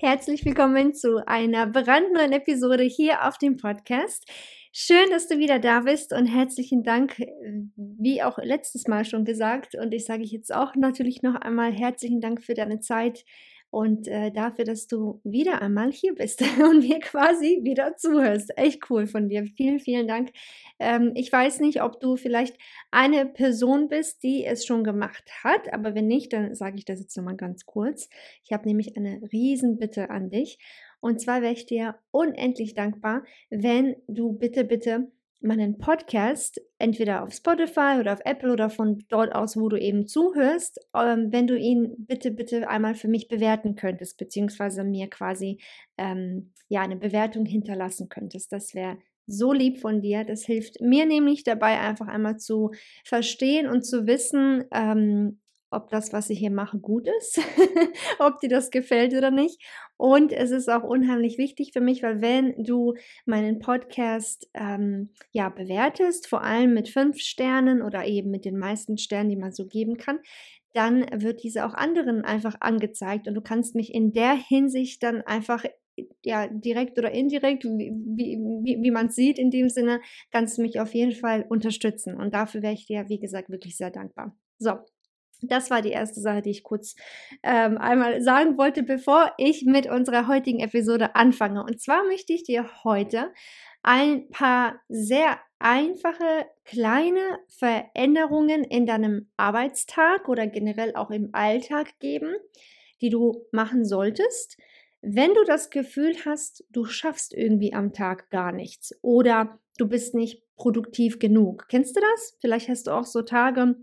Herzlich willkommen zu einer brandneuen Episode hier auf dem Podcast. Schön, dass du wieder da bist und herzlichen Dank, wie auch letztes Mal schon gesagt. Und ich sage jetzt auch natürlich noch einmal herzlichen Dank für deine Zeit, und äh, dafür, dass du wieder einmal hier bist und mir quasi wieder zuhörst. Echt cool von dir. Vielen, vielen Dank. Ähm, ich weiß nicht, ob du vielleicht eine Person bist, die es schon gemacht hat, aber wenn nicht, dann sage ich das jetzt nochmal ganz kurz. Ich habe nämlich eine Riesenbitte an dich. Und zwar wäre ich dir unendlich dankbar, wenn du bitte, bitte meinen Podcast entweder auf Spotify oder auf Apple oder von dort aus, wo du eben zuhörst, ähm, wenn du ihn bitte, bitte einmal für mich bewerten könntest, beziehungsweise mir quasi ähm, ja eine Bewertung hinterlassen könntest. Das wäre so lieb von dir. Das hilft mir nämlich dabei, einfach einmal zu verstehen und zu wissen, ähm, ob das, was ich hier mache, gut ist, ob dir das gefällt oder nicht. Und es ist auch unheimlich wichtig für mich, weil wenn du meinen Podcast ähm, ja bewertest, vor allem mit fünf Sternen oder eben mit den meisten Sternen, die man so geben kann, dann wird diese auch anderen einfach angezeigt und du kannst mich in der Hinsicht dann einfach ja, direkt oder indirekt, wie, wie, wie man es sieht in dem Sinne, kannst du mich auf jeden Fall unterstützen. Und dafür wäre ich dir, wie gesagt, wirklich sehr dankbar. So, das war die erste Sache, die ich kurz ähm, einmal sagen wollte, bevor ich mit unserer heutigen Episode anfange. Und zwar möchte ich dir heute ein paar sehr einfache kleine Veränderungen in deinem Arbeitstag oder generell auch im Alltag geben, die du machen solltest, wenn du das Gefühl hast, du schaffst irgendwie am Tag gar nichts oder du bist nicht produktiv genug. Kennst du das? Vielleicht hast du auch so Tage,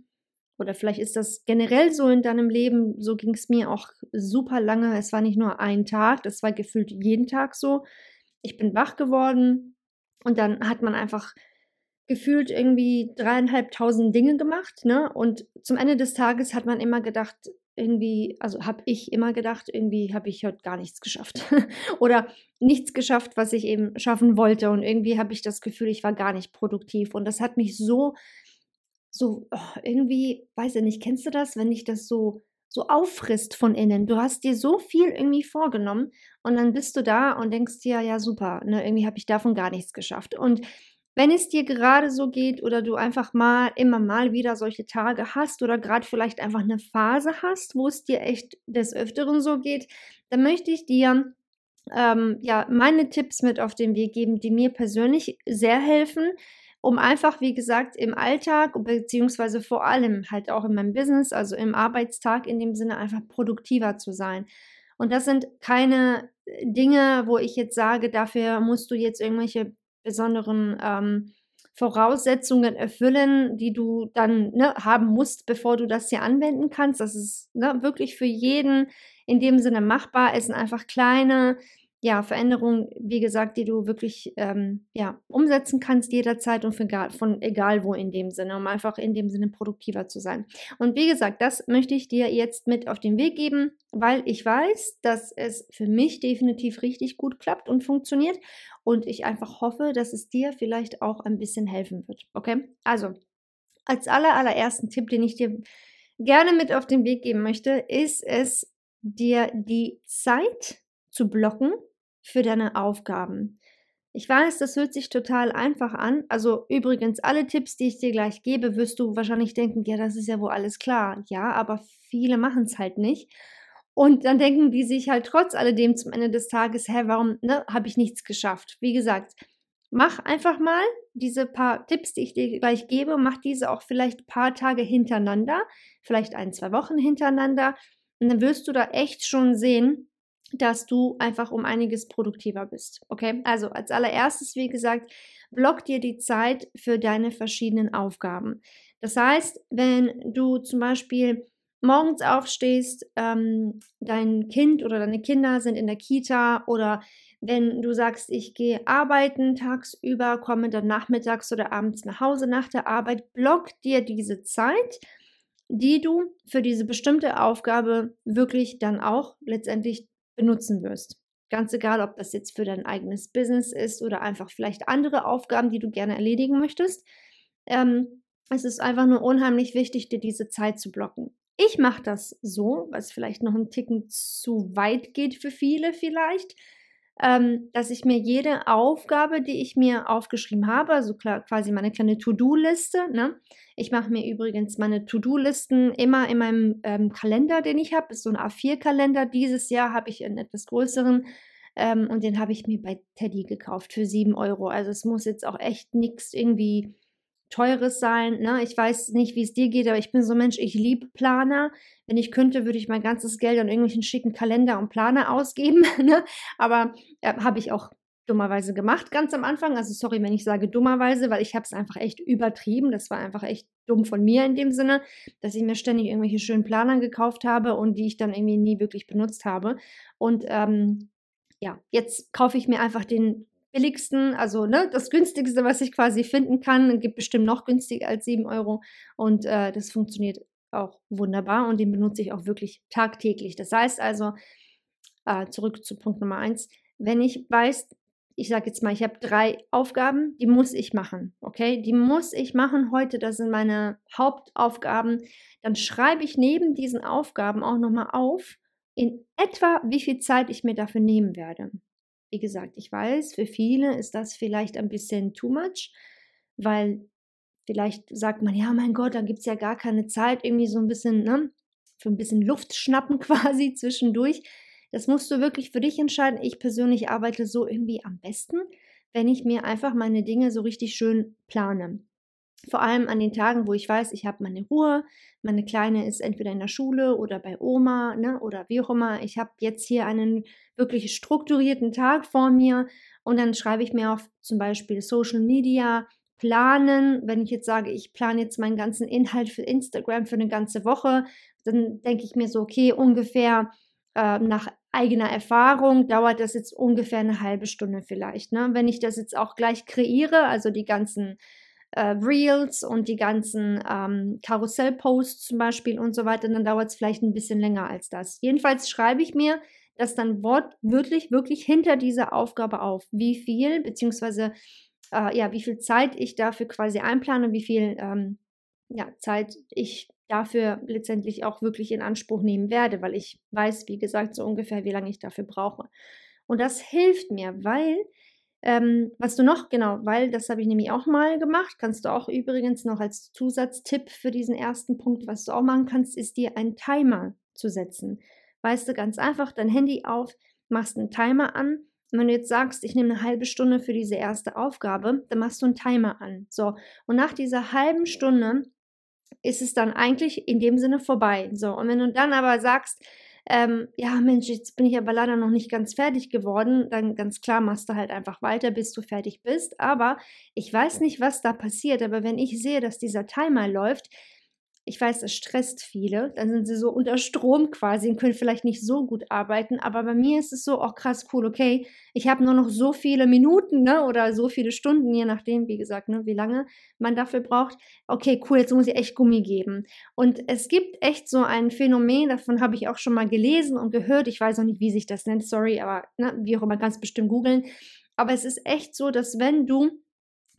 oder vielleicht ist das generell so in deinem Leben, so ging es mir auch super lange. Es war nicht nur ein Tag, das war gefühlt jeden Tag so. Ich bin wach geworden und dann hat man einfach gefühlt irgendwie dreieinhalbtausend Dinge gemacht, ne? Und zum Ende des Tages hat man immer gedacht, irgendwie, also habe ich immer gedacht, irgendwie habe ich heute gar nichts geschafft. Oder nichts geschafft, was ich eben schaffen wollte. Und irgendwie habe ich das Gefühl, ich war gar nicht produktiv. Und das hat mich so so oh, irgendwie, weiß ich nicht, kennst du das, wenn dich das so so auffrisst von innen. Du hast dir so viel irgendwie vorgenommen und dann bist du da und denkst dir, ja super, ne, irgendwie habe ich davon gar nichts geschafft. Und wenn es dir gerade so geht oder du einfach mal immer mal wieder solche Tage hast oder gerade vielleicht einfach eine Phase hast, wo es dir echt des Öfteren so geht, dann möchte ich dir ähm, ja meine Tipps mit auf den Weg geben, die mir persönlich sehr helfen, um einfach, wie gesagt, im Alltag, beziehungsweise vor allem halt auch in meinem Business, also im Arbeitstag in dem Sinne einfach produktiver zu sein. Und das sind keine äh, Dinge, wo ich jetzt sage, dafür musst du jetzt irgendwelche besonderen ähm, Voraussetzungen erfüllen, die du dann ne, haben musst, bevor du das hier anwenden kannst. Das ist ne, wirklich für jeden in dem Sinne machbar. Es sind einfach kleine ja, Veränderungen, wie gesagt, die du wirklich ähm, ja, umsetzen kannst jederzeit und von, von egal wo in dem Sinne, um einfach in dem Sinne produktiver zu sein. Und wie gesagt, das möchte ich dir jetzt mit auf den Weg geben, weil ich weiß, dass es für mich definitiv richtig gut klappt und funktioniert und ich einfach hoffe, dass es dir vielleicht auch ein bisschen helfen wird. Okay? Also, als aller, allerersten Tipp, den ich dir gerne mit auf den Weg geben möchte, ist es, dir die Zeit zu blocken für deine Aufgaben. Ich weiß, das hört sich total einfach an. Also übrigens, alle Tipps, die ich dir gleich gebe, wirst du wahrscheinlich denken, ja, das ist ja wohl alles klar. Ja, aber viele machen es halt nicht. Und dann denken die sich halt trotz alledem zum Ende des Tages, hä, warum ne, habe ich nichts geschafft? Wie gesagt, mach einfach mal diese paar Tipps, die ich dir gleich gebe, mach diese auch vielleicht ein paar Tage hintereinander, vielleicht ein, zwei Wochen hintereinander. Und dann wirst du da echt schon sehen, dass du einfach um einiges produktiver bist. Okay, also als allererstes, wie gesagt, block dir die Zeit für deine verschiedenen Aufgaben. Das heißt, wenn du zum Beispiel morgens aufstehst, ähm, dein Kind oder deine Kinder sind in der Kita oder wenn du sagst, ich gehe arbeiten tagsüber, komme dann nachmittags oder abends nach Hause nach der Arbeit, block dir diese Zeit, die du für diese bestimmte Aufgabe wirklich dann auch letztendlich benutzen wirst. Ganz egal, ob das jetzt für dein eigenes Business ist oder einfach vielleicht andere Aufgaben, die du gerne erledigen möchtest. Ähm, es ist einfach nur unheimlich wichtig, dir diese Zeit zu blocken. Ich mache das so, was vielleicht noch ein Ticken zu weit geht für viele vielleicht, ähm, dass ich mir jede Aufgabe, die ich mir aufgeschrieben habe, also quasi meine kleine To-Do-Liste, ne? Ich mache mir übrigens meine To-Do-Listen immer in meinem ähm, Kalender, den ich habe. Ist so ein A4-Kalender. Dieses Jahr habe ich einen etwas größeren ähm, und den habe ich mir bei Teddy gekauft für 7 Euro. Also es muss jetzt auch echt nichts irgendwie Teures sein. Ne? Ich weiß nicht, wie es dir geht, aber ich bin so ein Mensch, ich liebe Planer. Wenn ich könnte, würde ich mein ganzes Geld an irgendwelchen schicken Kalender und Planer ausgeben. Ne? Aber äh, habe ich auch dummerweise gemacht, ganz am Anfang. Also sorry, wenn ich sage dummerweise, weil ich habe es einfach echt übertrieben. Das war einfach echt dumm von mir in dem Sinne, dass ich mir ständig irgendwelche schönen Planer gekauft habe und die ich dann irgendwie nie wirklich benutzt habe. Und ähm, ja, jetzt kaufe ich mir einfach den billigsten, also ne, das günstigste, was ich quasi finden kann. Gibt bestimmt noch günstiger als 7 Euro. Und äh, das funktioniert auch wunderbar und den benutze ich auch wirklich tagtäglich. Das heißt also, äh, zurück zu Punkt Nummer 1, wenn ich weiß, ich sage jetzt mal, ich habe drei Aufgaben, die muss ich machen, okay? Die muss ich machen heute, das sind meine Hauptaufgaben. Dann schreibe ich neben diesen Aufgaben auch nochmal auf, in etwa, wie viel Zeit ich mir dafür nehmen werde. Wie gesagt, ich weiß, für viele ist das vielleicht ein bisschen too much, weil vielleicht sagt man, ja, mein Gott, dann gibt es ja gar keine Zeit, irgendwie so ein bisschen, ne, für ein bisschen Luft schnappen quasi zwischendurch. Das musst du wirklich für dich entscheiden. Ich persönlich arbeite so irgendwie am besten, wenn ich mir einfach meine Dinge so richtig schön plane. Vor allem an den Tagen, wo ich weiß, ich habe meine Ruhe, meine Kleine ist entweder in der Schule oder bei Oma ne, oder wie auch immer. Ich habe jetzt hier einen wirklich strukturierten Tag vor mir und dann schreibe ich mir auf zum Beispiel Social Media, planen. Wenn ich jetzt sage, ich plane jetzt meinen ganzen Inhalt für Instagram für eine ganze Woche, dann denke ich mir so, okay, ungefähr äh, nach eigener Erfahrung dauert das jetzt ungefähr eine halbe Stunde vielleicht. Ne? Wenn ich das jetzt auch gleich kreiere, also die ganzen äh, Reels und die ganzen ähm, Karussell-Posts zum Beispiel und so weiter, dann dauert es vielleicht ein bisschen länger als das. Jedenfalls schreibe ich mir das dann wortwörtlich wirklich hinter dieser Aufgabe auf, wie viel, beziehungsweise äh, ja, wie viel Zeit ich dafür quasi einplane, wie viel ähm, ja, Zeit ich dafür letztendlich auch wirklich in Anspruch nehmen werde, weil ich weiß, wie gesagt, so ungefähr, wie lange ich dafür brauche. Und das hilft mir, weil ähm, was du noch, genau, weil das habe ich nämlich auch mal gemacht, kannst du auch übrigens noch als Zusatztipp für diesen ersten Punkt, was du auch machen kannst, ist dir einen Timer zu setzen. Weißt du, ganz einfach dein Handy auf, machst einen Timer an. Und wenn du jetzt sagst, ich nehme eine halbe Stunde für diese erste Aufgabe, dann machst du einen Timer an. So, und nach dieser halben Stunde ist es dann eigentlich in dem Sinne vorbei. So, und wenn du dann aber sagst, ähm, ja, Mensch, jetzt bin ich aber leider noch nicht ganz fertig geworden, dann ganz klar machst du halt einfach weiter, bis du fertig bist. Aber ich weiß nicht, was da passiert, aber wenn ich sehe, dass dieser Timer läuft, ich weiß, das stresst viele, dann sind sie so unter Strom quasi und können vielleicht nicht so gut arbeiten, aber bei mir ist es so, auch oh krass, cool, okay, ich habe nur noch so viele Minuten ne, oder so viele Stunden, je nachdem, wie gesagt, ne, wie lange man dafür braucht. Okay, cool, jetzt muss ich echt Gummi geben. Und es gibt echt so ein Phänomen, davon habe ich auch schon mal gelesen und gehört, ich weiß auch nicht, wie sich das nennt, sorry, aber ne, wie auch immer, kannst bestimmt googeln. Aber es ist echt so, dass wenn du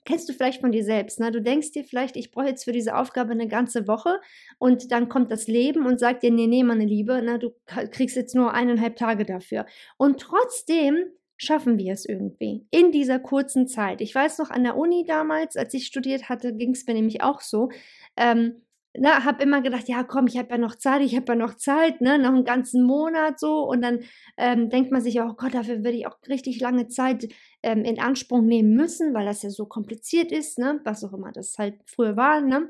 kennst du vielleicht von dir selbst. Ne? Du denkst dir vielleicht, ich brauche jetzt für diese Aufgabe eine ganze Woche und dann kommt das Leben und sagt dir, nee, nee, meine Liebe, ne, du kriegst jetzt nur eineinhalb Tage dafür. Und trotzdem schaffen wir es irgendwie in dieser kurzen Zeit. Ich weiß noch an der Uni damals, als ich studiert hatte, ging es mir nämlich auch so. Ähm, ne, habe immer gedacht, ja komm, ich habe ja noch Zeit, ich habe ja noch Zeit, ne, noch einen ganzen Monat so und dann ähm, denkt man sich, oh Gott, dafür würde ich auch richtig lange Zeit ähm, in Anspruch nehmen müssen, weil das ja so kompliziert ist, ne, was auch immer das halt früher war, ne.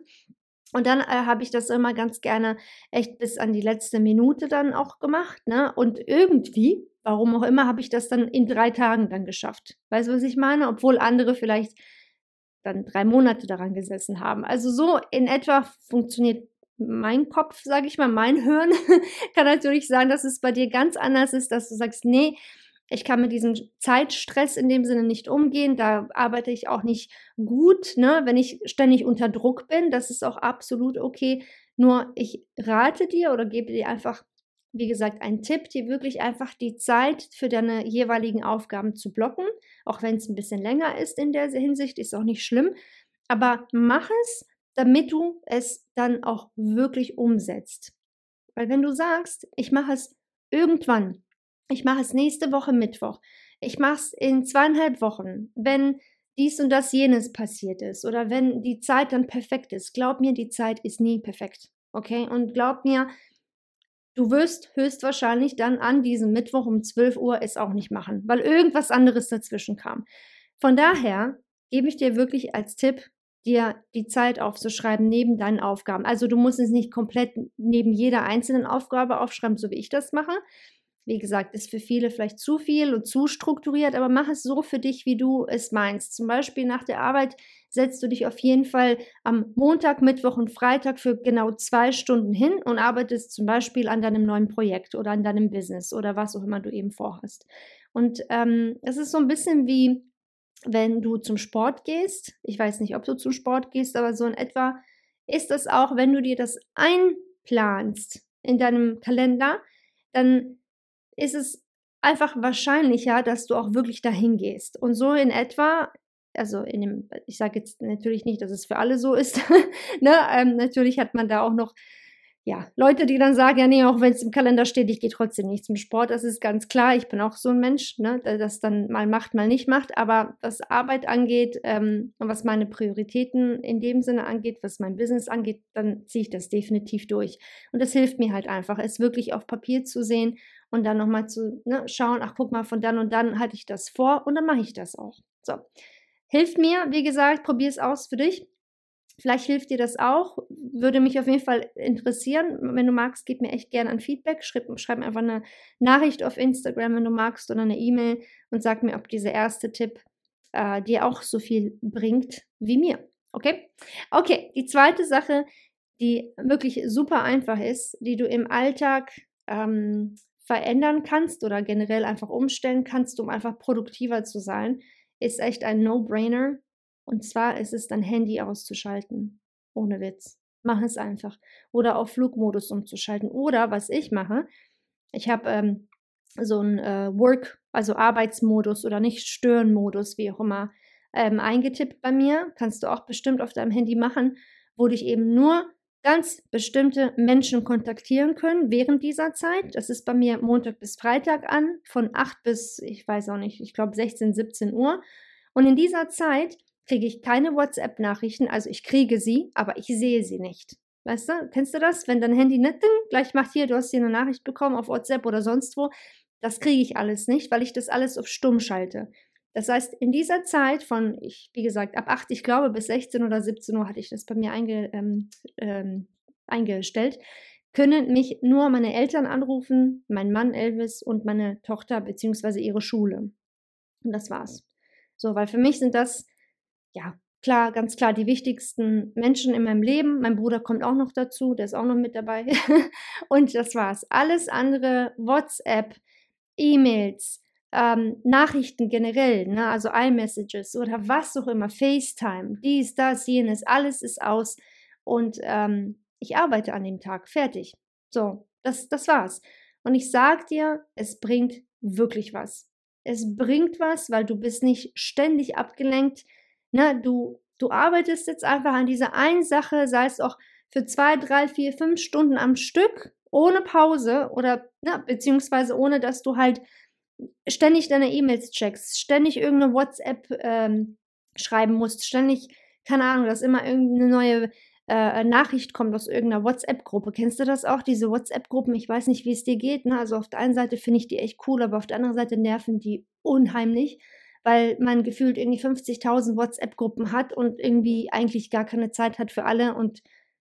Und dann äh, habe ich das immer ganz gerne echt bis an die letzte Minute dann auch gemacht, ne, und irgendwie, warum auch immer, habe ich das dann in drei Tagen dann geschafft. Weißt du, was ich meine? Obwohl andere vielleicht dann drei Monate daran gesessen haben. Also so in etwa funktioniert mein Kopf, sage ich mal, mein Hirn. kann natürlich sein, dass es bei dir ganz anders ist, dass du sagst, nee, ich kann mit diesem Zeitstress in dem Sinne nicht umgehen. Da arbeite ich auch nicht gut, ne? wenn ich ständig unter Druck bin. Das ist auch absolut okay. Nur ich rate dir oder gebe dir einfach wie gesagt, ein Tipp, dir wirklich einfach die Zeit für deine jeweiligen Aufgaben zu blocken, auch wenn es ein bisschen länger ist in der Hinsicht, ist auch nicht schlimm. Aber mach es, damit du es dann auch wirklich umsetzt. Weil wenn du sagst, ich mache es irgendwann, ich mache es nächste Woche Mittwoch, ich mache es in zweieinhalb Wochen, wenn dies und das jenes passiert ist oder wenn die Zeit dann perfekt ist. Glaub mir, die Zeit ist nie perfekt. Okay? Und glaub mir, Du wirst höchstwahrscheinlich dann an diesem Mittwoch um 12 Uhr es auch nicht machen, weil irgendwas anderes dazwischen kam. Von daher gebe ich dir wirklich als Tipp, dir die Zeit aufzuschreiben neben deinen Aufgaben. Also du musst es nicht komplett neben jeder einzelnen Aufgabe aufschreiben, so wie ich das mache, wie gesagt, ist für viele vielleicht zu viel und zu strukturiert, aber mach es so für dich, wie du es meinst. Zum Beispiel nach der Arbeit setzt du dich auf jeden Fall am Montag, Mittwoch und Freitag für genau zwei Stunden hin und arbeitest zum Beispiel an deinem neuen Projekt oder an deinem Business oder was auch immer du eben vorhast. Und ähm, es ist so ein bisschen wie, wenn du zum Sport gehst. Ich weiß nicht, ob du zum Sport gehst, aber so in etwa ist das auch, wenn du dir das einplanst in deinem Kalender, dann ist es einfach wahrscheinlicher, dass du auch wirklich dahin gehst. Und so in etwa, also in dem, ich sage jetzt natürlich nicht, dass es für alle so ist. ne? Ähm, natürlich hat man da auch noch ja, Leute, die dann sagen, ja, nee, auch wenn es im Kalender steht, ich gehe trotzdem nicht zum Sport, das ist ganz klar. Ich bin auch so ein Mensch, ne, der das dann mal macht, mal nicht macht. Aber was Arbeit angeht ähm, und was meine Prioritäten in dem Sinne angeht, was mein Business angeht, dann ziehe ich das definitiv durch. Und das hilft mir halt einfach, es wirklich auf Papier zu sehen und dann nochmal zu ne, schauen, ach guck mal, von dann und dann hatte ich das vor und dann mache ich das auch. So. Hilft mir, wie gesagt, probier es aus für dich. Vielleicht hilft dir das auch. Würde mich auf jeden Fall interessieren. Wenn du magst, gib mir echt gerne ein Feedback. Schreib, schreib einfach eine Nachricht auf Instagram, wenn du magst, oder eine E-Mail und sag mir, ob dieser erste Tipp äh, dir auch so viel bringt wie mir. Okay? Okay, die zweite Sache, die wirklich super einfach ist, die du im Alltag ähm, verändern kannst oder generell einfach umstellen kannst, um einfach produktiver zu sein, ist echt ein No-Brainer. Und zwar ist es dein Handy auszuschalten. Ohne Witz. Mach es einfach. Oder auf Flugmodus umzuschalten. Oder was ich mache, ich habe ähm, so einen äh, Work, also Arbeitsmodus oder nicht Stören-Modus, wie auch immer, ähm, eingetippt bei mir. Kannst du auch bestimmt auf deinem Handy machen, wo dich eben nur ganz bestimmte Menschen kontaktieren können während dieser Zeit. Das ist bei mir Montag bis Freitag an, von 8 bis, ich weiß auch nicht, ich glaube 16, 17 Uhr. Und in dieser Zeit kriege ich keine WhatsApp-Nachrichten, also ich kriege sie, aber ich sehe sie nicht. Weißt du, kennst du das? Wenn dein Handy nicht gleich macht hier, du hast hier eine Nachricht bekommen auf WhatsApp oder sonst wo, das kriege ich alles nicht, weil ich das alles auf stumm schalte. Das heißt, in dieser Zeit von, ich, wie gesagt, ab 8, ich glaube, bis 16 oder 17 Uhr hatte ich das bei mir einge, ähm, ähm, eingestellt, können mich nur meine Eltern anrufen, mein Mann Elvis und meine Tochter bzw. ihre Schule. Und das war's. So, weil für mich sind das ja, klar, ganz klar die wichtigsten Menschen in meinem Leben. Mein Bruder kommt auch noch dazu, der ist auch noch mit dabei. und das war's. Alles andere, WhatsApp, E-Mails, ähm, Nachrichten generell, ne, also iMessages oder was auch immer, FaceTime, dies, das, jenes, alles ist aus und ähm, ich arbeite an dem Tag, fertig. So, das, das war's. Und ich sag dir, es bringt wirklich was. Es bringt was, weil du bist nicht ständig abgelenkt, Ne, du, du arbeitest jetzt einfach an dieser einen Sache, sei es auch für zwei, drei, vier, fünf Stunden am Stück, ohne Pause oder ne, beziehungsweise ohne, dass du halt ständig deine E-Mails checkst, ständig irgendeine WhatsApp ähm, schreiben musst, ständig, keine Ahnung, dass immer irgendeine neue äh, Nachricht kommt aus irgendeiner WhatsApp-Gruppe. Kennst du das auch, diese WhatsApp-Gruppen? Ich weiß nicht, wie es dir geht. Ne? Also auf der einen Seite finde ich die echt cool, aber auf der anderen Seite nerven die unheimlich, weil man gefühlt irgendwie 50.000 WhatsApp-Gruppen hat und irgendwie eigentlich gar keine Zeit hat für alle. Und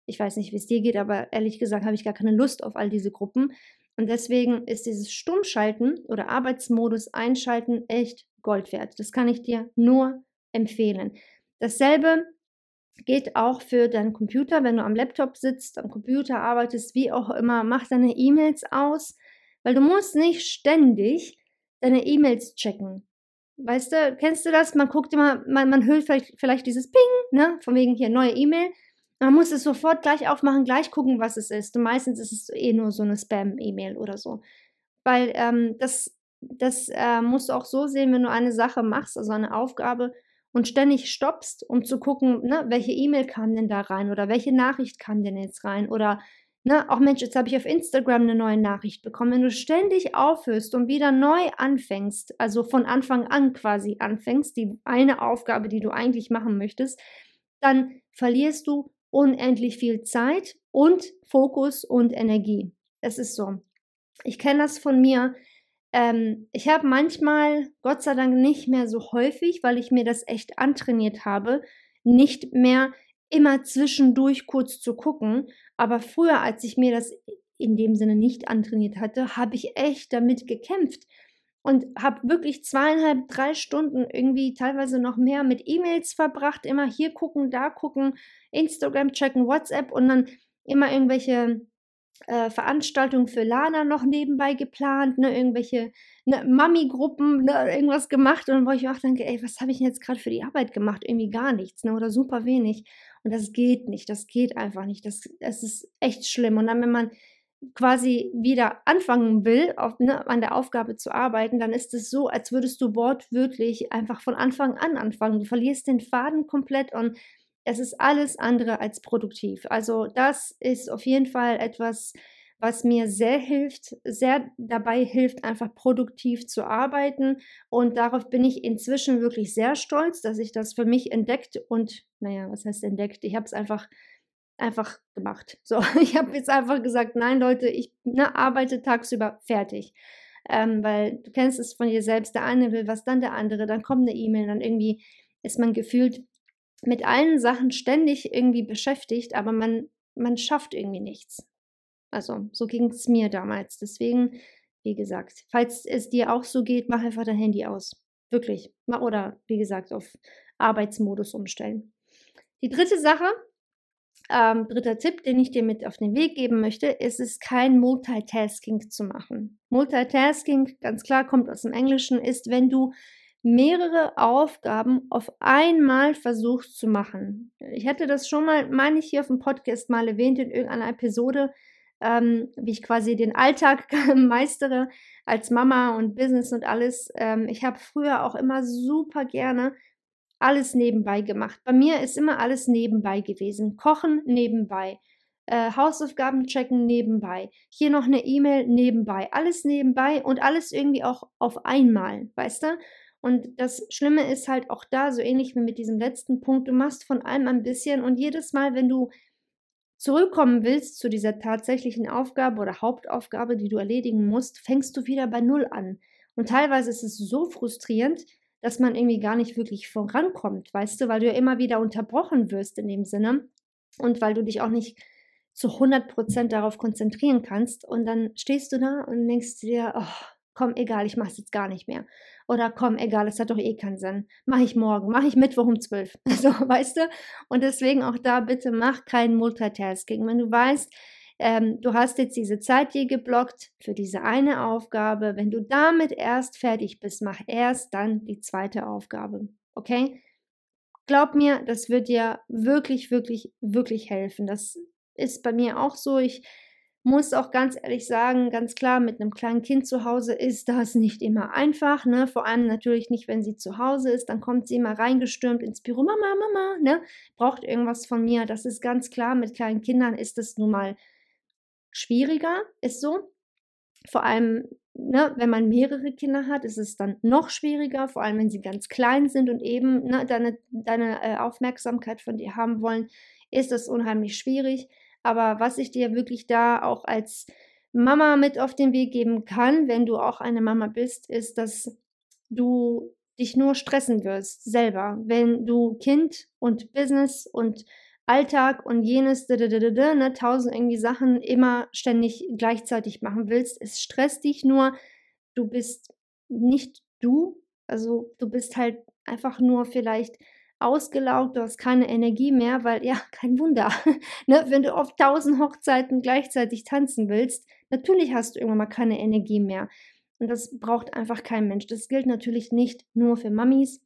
ich weiß nicht, wie es dir geht, aber ehrlich gesagt habe ich gar keine Lust auf all diese Gruppen. Und deswegen ist dieses Stummschalten oder Arbeitsmodus einschalten echt Gold wert. Das kann ich dir nur empfehlen. Dasselbe geht auch für deinen Computer, wenn du am Laptop sitzt, am Computer arbeitest, wie auch immer, mach deine E-Mails aus, weil du musst nicht ständig deine E-Mails checken. Weißt du, kennst du das? Man guckt immer, man, man hört vielleicht, vielleicht dieses Ping, ne, von wegen hier neue E-Mail. Man muss es sofort gleich aufmachen, gleich gucken, was es ist. Und meistens ist es eh nur so eine Spam-E-Mail oder so. Weil ähm, das, das äh, musst du auch so sehen, wenn du eine Sache machst, also eine Aufgabe, und ständig stoppst, um zu gucken, ne, welche E-Mail kam denn da rein oder welche Nachricht kam denn jetzt rein oder ne, auch Mensch, jetzt habe ich auf Instagram eine neue Nachricht bekommen. Wenn du ständig aufhörst und wieder neu anfängst, also von Anfang an quasi anfängst, die eine Aufgabe, die du eigentlich machen möchtest, dann verlierst du unendlich viel Zeit und Fokus und Energie. Es ist so. Ich kenne das von mir. Ähm, ich habe manchmal, Gott sei Dank nicht mehr so häufig, weil ich mir das echt antrainiert habe, nicht mehr immer zwischendurch kurz zu gucken. Aber früher, als ich mir das in dem Sinne nicht antrainiert hatte, habe ich echt damit gekämpft und habe wirklich zweieinhalb, drei Stunden irgendwie teilweise noch mehr mit E-Mails verbracht, immer hier gucken, da gucken, Instagram checken, WhatsApp und dann immer irgendwelche äh, Veranstaltungen für Lana noch nebenbei geplant, ne, irgendwelche ne, Mami-Gruppen, ne, irgendwas gemacht und wo ich auch denke, ey, was habe ich jetzt gerade für die Arbeit gemacht? Irgendwie gar nichts, ne, oder super wenig. Und das geht nicht, das geht einfach nicht. Das, das ist echt schlimm. Und dann, wenn man quasi wieder anfangen will, auf, ne, an der Aufgabe zu arbeiten, dann ist es so, als würdest du wortwörtlich einfach von Anfang an anfangen. Du verlierst den Faden komplett und es ist alles andere als produktiv. Also das ist auf jeden Fall etwas, was mir sehr hilft, sehr dabei hilft, einfach produktiv zu arbeiten. Und darauf bin ich inzwischen wirklich sehr stolz, dass ich das für mich entdeckt und, naja, was heißt entdeckt? Ich habe es einfach einfach gemacht. So, ich habe jetzt einfach gesagt, nein, Leute, ich ne, arbeite tagsüber fertig. Ähm, weil du kennst es von dir selbst, der eine will was, dann der andere, dann kommt eine E-Mail, dann irgendwie ist man gefühlt mit allen Sachen ständig irgendwie beschäftigt, aber man, man schafft irgendwie nichts. Also, so ging es mir damals. Deswegen, wie gesagt, falls es dir auch so geht, mach einfach dein Handy aus. Wirklich. Oder, wie gesagt, auf Arbeitsmodus umstellen. Die dritte Sache, ähm, dritter Tipp, den ich dir mit auf den Weg geben möchte, ist es kein Multitasking zu machen. Multitasking, ganz klar, kommt aus dem Englischen, ist, wenn du mehrere Aufgaben auf einmal versuchst zu machen. Ich hatte das schon mal, meine ich, hier auf dem Podcast mal erwähnt in irgendeiner Episode, ähm, wie ich quasi den Alltag meistere als Mama und Business und alles. Ähm, ich habe früher auch immer super gerne alles nebenbei gemacht. Bei mir ist immer alles nebenbei gewesen. Kochen nebenbei. Äh, Hausaufgaben checken nebenbei. Hier noch eine E-Mail nebenbei. Alles nebenbei und alles irgendwie auch auf einmal, weißt du? Und das Schlimme ist halt auch da, so ähnlich wie mit diesem letzten Punkt, du machst von allem ein bisschen und jedes Mal, wenn du zurückkommen willst zu dieser tatsächlichen Aufgabe oder Hauptaufgabe, die du erledigen musst, fängst du wieder bei Null an. Und teilweise ist es so frustrierend, dass man irgendwie gar nicht wirklich vorankommt, weißt du, weil du ja immer wieder unterbrochen wirst in dem Sinne und weil du dich auch nicht zu 100% darauf konzentrieren kannst und dann stehst du da und denkst dir, oh, komm, egal, ich mache es jetzt gar nicht mehr. Oder komm, egal, es hat doch eh keinen Sinn. Mache ich morgen, mache ich Mittwoch um 12. So, weißt du? Und deswegen auch da bitte mach kein Multitasking. Wenn du weißt, ähm, du hast jetzt diese Zeit dir geblockt für diese eine Aufgabe. Wenn du damit erst fertig bist, mach erst dann die zweite Aufgabe. Okay? Glaub mir, das wird dir wirklich, wirklich, wirklich helfen. Das ist bei mir auch so. Ich muss auch ganz ehrlich sagen, ganz klar, mit einem kleinen Kind zu Hause ist das nicht immer einfach, ne? Vor allem natürlich nicht, wenn sie zu Hause ist, dann kommt sie immer reingestürmt ins Büro, Mama, Mama, ne? Braucht irgendwas von mir. Das ist ganz klar, mit kleinen Kindern ist es nun mal schwieriger, ist so. Vor allem, ne, wenn man mehrere Kinder hat, ist es dann noch schwieriger, vor allem wenn sie ganz klein sind und eben ne, deine, deine äh, Aufmerksamkeit von dir haben wollen. ist das unheimlich schwierig. Aber was ich dir wirklich da auch als Mama mit auf den Weg geben kann, wenn du auch eine Mama bist, ist, dass du dich nur stressen wirst selber, wenn du Kind und Business und Alltag und jenes, ne, tausend irgendwie Sachen immer ständig gleichzeitig machen willst. Es stresst dich nur. Du bist nicht du. Also du bist halt einfach nur vielleicht ausgelaugt, du hast keine Energie mehr, weil ja, kein Wunder. ne, wenn du auf tausend Hochzeiten gleichzeitig tanzen willst, natürlich hast du irgendwann mal keine Energie mehr. Und das braucht einfach kein Mensch. Das gilt natürlich nicht nur für Mamis.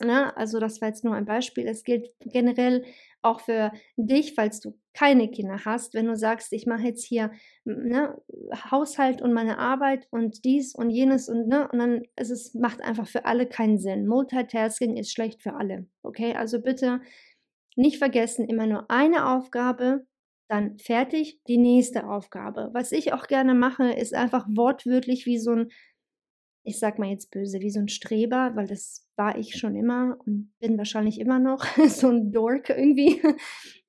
Ne? Also das war jetzt nur ein Beispiel. Es gilt generell auch für dich, falls du keine Kinder hast, wenn du sagst, ich mache jetzt hier ne, Haushalt und meine Arbeit und dies und jenes und ne, und dann ist es macht einfach für alle keinen Sinn. Multitasking ist schlecht für alle. Okay, also bitte nicht vergessen, immer nur eine Aufgabe, dann fertig, die nächste Aufgabe. Was ich auch gerne mache, ist einfach wortwörtlich wie so ein ich sag mal jetzt böse, wie so ein Streber, weil das war ich schon immer und bin wahrscheinlich immer noch so ein Dork irgendwie.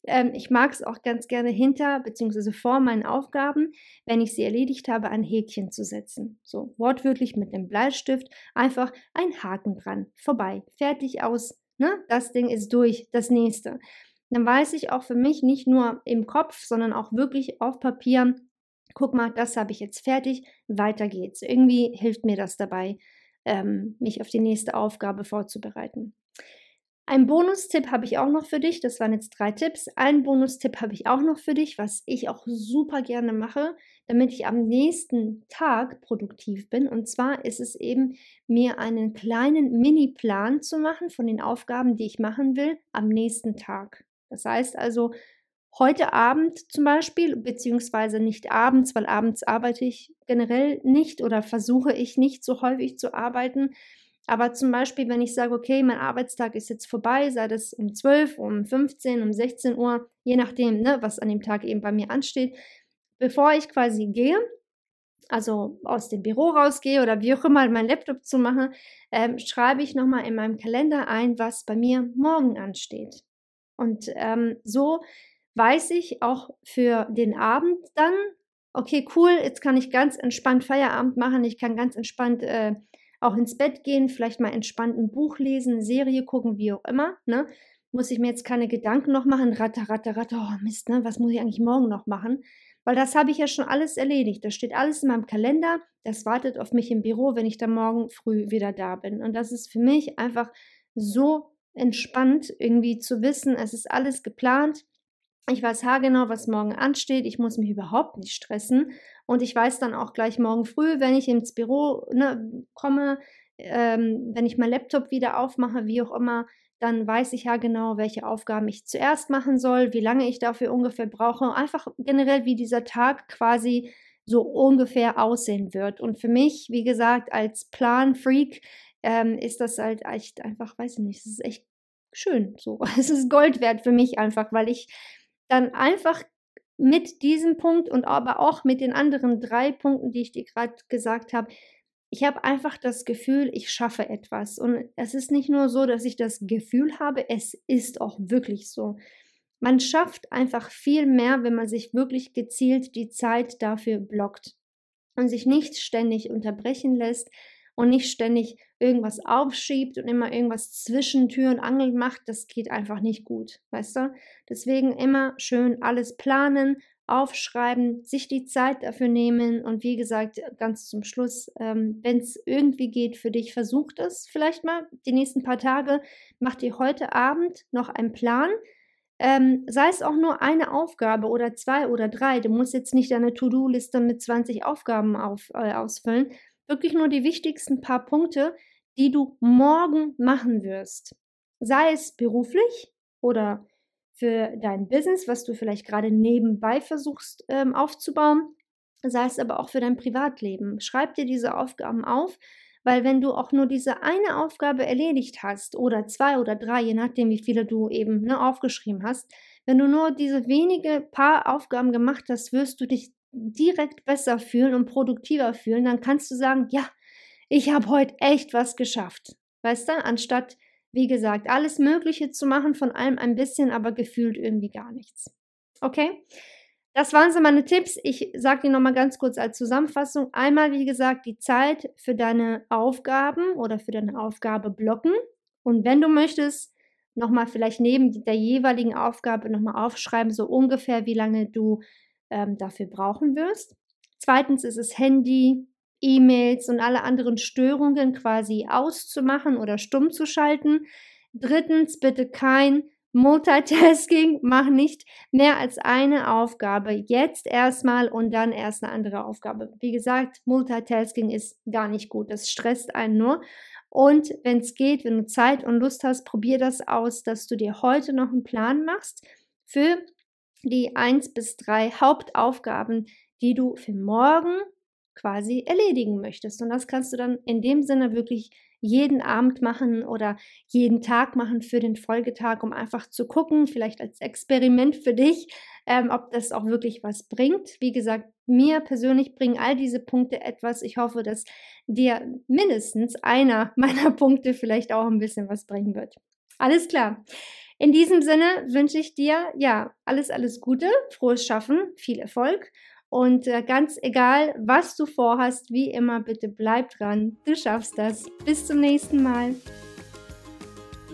Ähm, ich mag es auch ganz gerne hinter bzw. vor meinen Aufgaben, wenn ich sie erledigt habe, ein Häkchen zu setzen. So wortwörtlich mit dem Bleistift einfach ein Haken dran, vorbei, fertig aus. Ne? Das Ding ist durch, das nächste. Dann weiß ich auch für mich nicht nur im Kopf, sondern auch wirklich auf Papier, guck mal, das habe ich jetzt fertig, weiter geht's. Irgendwie hilft mir das dabei, ähm, mich auf die nächste Aufgabe vorzubereiten. Ein Bonustipp habe ich auch noch für dich. Das waren jetzt drei Tipps. Ein Bonustipp habe ich auch noch für dich, was ich auch super gerne mache, damit ich am nächsten Tag produktiv bin. Und zwar ist es eben, mir einen kleinen Mini-Plan zu machen von den Aufgaben, die ich machen will, am nächsten Tag. Das heißt also, heute Abend zum Beispiel, beziehungsweise nicht abends, weil abends arbeite ich generell nicht oder versuche ich nicht so häufig zu arbeiten. Aber zum Beispiel, wenn ich sage, okay, mein Arbeitstag ist jetzt vorbei, sei das um 12, um 15, um 16 Uhr, je nachdem, ne, was an dem Tag eben bei mir ansteht, bevor ich quasi gehe, also aus dem Büro rausgehe oder wie auch immer mein Laptop zu machen, ähm, schreibe ich nochmal in meinem Kalender ein, was bei mir morgen ansteht. Und ähm, so weiß ich auch für den Abend dann, okay, cool, jetzt kann ich ganz entspannt Feierabend machen, ich kann ganz entspannt äh, auch ins Bett gehen, vielleicht mal entspannt ein Buch lesen, eine Serie gucken, wie auch immer, ne? Muss ich mir jetzt keine Gedanken noch machen, ratter, ratter, ratter, oh Mist, ne? Was muss ich eigentlich morgen noch machen? Weil das habe ich ja schon alles erledigt. Das steht alles in meinem Kalender. Das wartet auf mich im Büro, wenn ich dann morgen früh wieder da bin. Und das ist für mich einfach so entspannt, irgendwie zu wissen, es ist alles geplant. Ich weiß haargenau, was morgen ansteht. Ich muss mich überhaupt nicht stressen. Und ich weiß dann auch gleich morgen früh, wenn ich ins Büro ne, komme, ähm, wenn ich mein Laptop wieder aufmache, wie auch immer, dann weiß ich ja genau, welche Aufgaben ich zuerst machen soll, wie lange ich dafür ungefähr brauche. Einfach generell, wie dieser Tag quasi so ungefähr aussehen wird. Und für mich, wie gesagt, als Plan-Freak ähm, ist das halt echt einfach, weiß ich nicht, es ist echt schön. So, es ist Gold wert für mich einfach, weil ich dann einfach mit diesem Punkt und aber auch mit den anderen drei Punkten, die ich dir gerade gesagt habe, ich habe einfach das Gefühl, ich schaffe etwas. Und es ist nicht nur so, dass ich das Gefühl habe, es ist auch wirklich so. Man schafft einfach viel mehr, wenn man sich wirklich gezielt die Zeit dafür blockt und sich nicht ständig unterbrechen lässt, und nicht ständig irgendwas aufschiebt und immer irgendwas zwischen Tür und Angel macht, das geht einfach nicht gut, weißt du? Deswegen immer schön alles planen, aufschreiben, sich die Zeit dafür nehmen und wie gesagt, ganz zum Schluss, ähm, wenn es irgendwie geht für dich, versucht es vielleicht mal die nächsten paar Tage, mach dir heute Abend noch einen Plan, ähm, sei es auch nur eine Aufgabe oder zwei oder drei, du musst jetzt nicht deine To-Do-Liste mit 20 Aufgaben auf, äh, ausfüllen, wirklich nur die wichtigsten paar Punkte, die du morgen machen wirst. Sei es beruflich oder für dein Business, was du vielleicht gerade nebenbei versuchst ähm, aufzubauen, sei es aber auch für dein Privatleben. Schreib dir diese Aufgaben auf, weil wenn du auch nur diese eine Aufgabe erledigt hast oder zwei oder drei, je nachdem, wie viele du eben ne, aufgeschrieben hast, wenn du nur diese wenige paar Aufgaben gemacht hast, wirst du dich direkt besser fühlen und produktiver fühlen, dann kannst du sagen, ja, ich habe heute echt was geschafft. Weißt du, anstatt wie gesagt, alles Mögliche zu machen, von allem ein bisschen, aber gefühlt irgendwie gar nichts. Okay? Das waren so meine Tipps. Ich sage dir nochmal ganz kurz als Zusammenfassung. Einmal, wie gesagt, die Zeit für deine Aufgaben oder für deine Aufgabe blocken. Und wenn du möchtest, nochmal vielleicht neben der jeweiligen Aufgabe nochmal aufschreiben, so ungefähr, wie lange du ähm, dafür brauchen wirst. Zweitens ist es Handy, E-Mails und alle anderen Störungen quasi auszumachen oder stumm zu schalten. Drittens bitte kein Multitasking, mach nicht mehr als eine Aufgabe jetzt erstmal und dann erst eine andere Aufgabe. Wie gesagt, Multitasking ist gar nicht gut, das stresst einen nur. Und wenn es geht, wenn du Zeit und Lust hast, probier das aus, dass du dir heute noch einen Plan machst für die eins bis drei Hauptaufgaben, die du für morgen quasi erledigen möchtest. Und das kannst du dann in dem Sinne wirklich jeden Abend machen oder jeden Tag machen für den Folgetag, um einfach zu gucken, vielleicht als Experiment für dich, ähm, ob das auch wirklich was bringt. Wie gesagt, mir persönlich bringen all diese Punkte etwas. Ich hoffe, dass dir mindestens einer meiner Punkte vielleicht auch ein bisschen was bringen wird. Alles klar. In diesem Sinne wünsche ich dir ja alles, alles Gute, frohes Schaffen, viel Erfolg und äh, ganz egal, was du vorhast, wie immer, bitte bleib dran. Du schaffst das. Bis zum nächsten Mal.